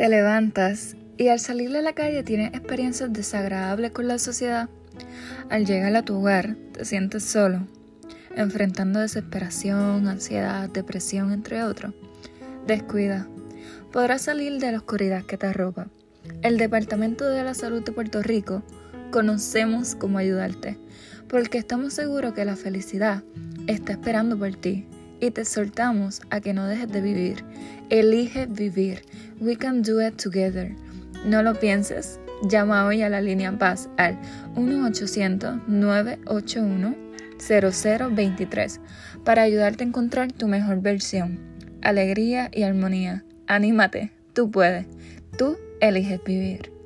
Te levantas y al salir de la calle tienes experiencias desagradables con la sociedad. Al llegar a tu hogar te sientes solo, enfrentando desesperación, ansiedad, depresión, entre otros. Descuida. Podrás salir de la oscuridad que te arropa. El Departamento de la Salud de Puerto Rico conocemos cómo ayudarte, porque estamos seguros que la felicidad está esperando por ti y te soltamos a que no dejes de vivir. Elige vivir. We can do it together. No lo pienses. Llama hoy a la línea Paz al 1-800-981-0023 para ayudarte a encontrar tu mejor versión. Alegría y armonía. Anímate. Tú puedes. Tú eliges vivir.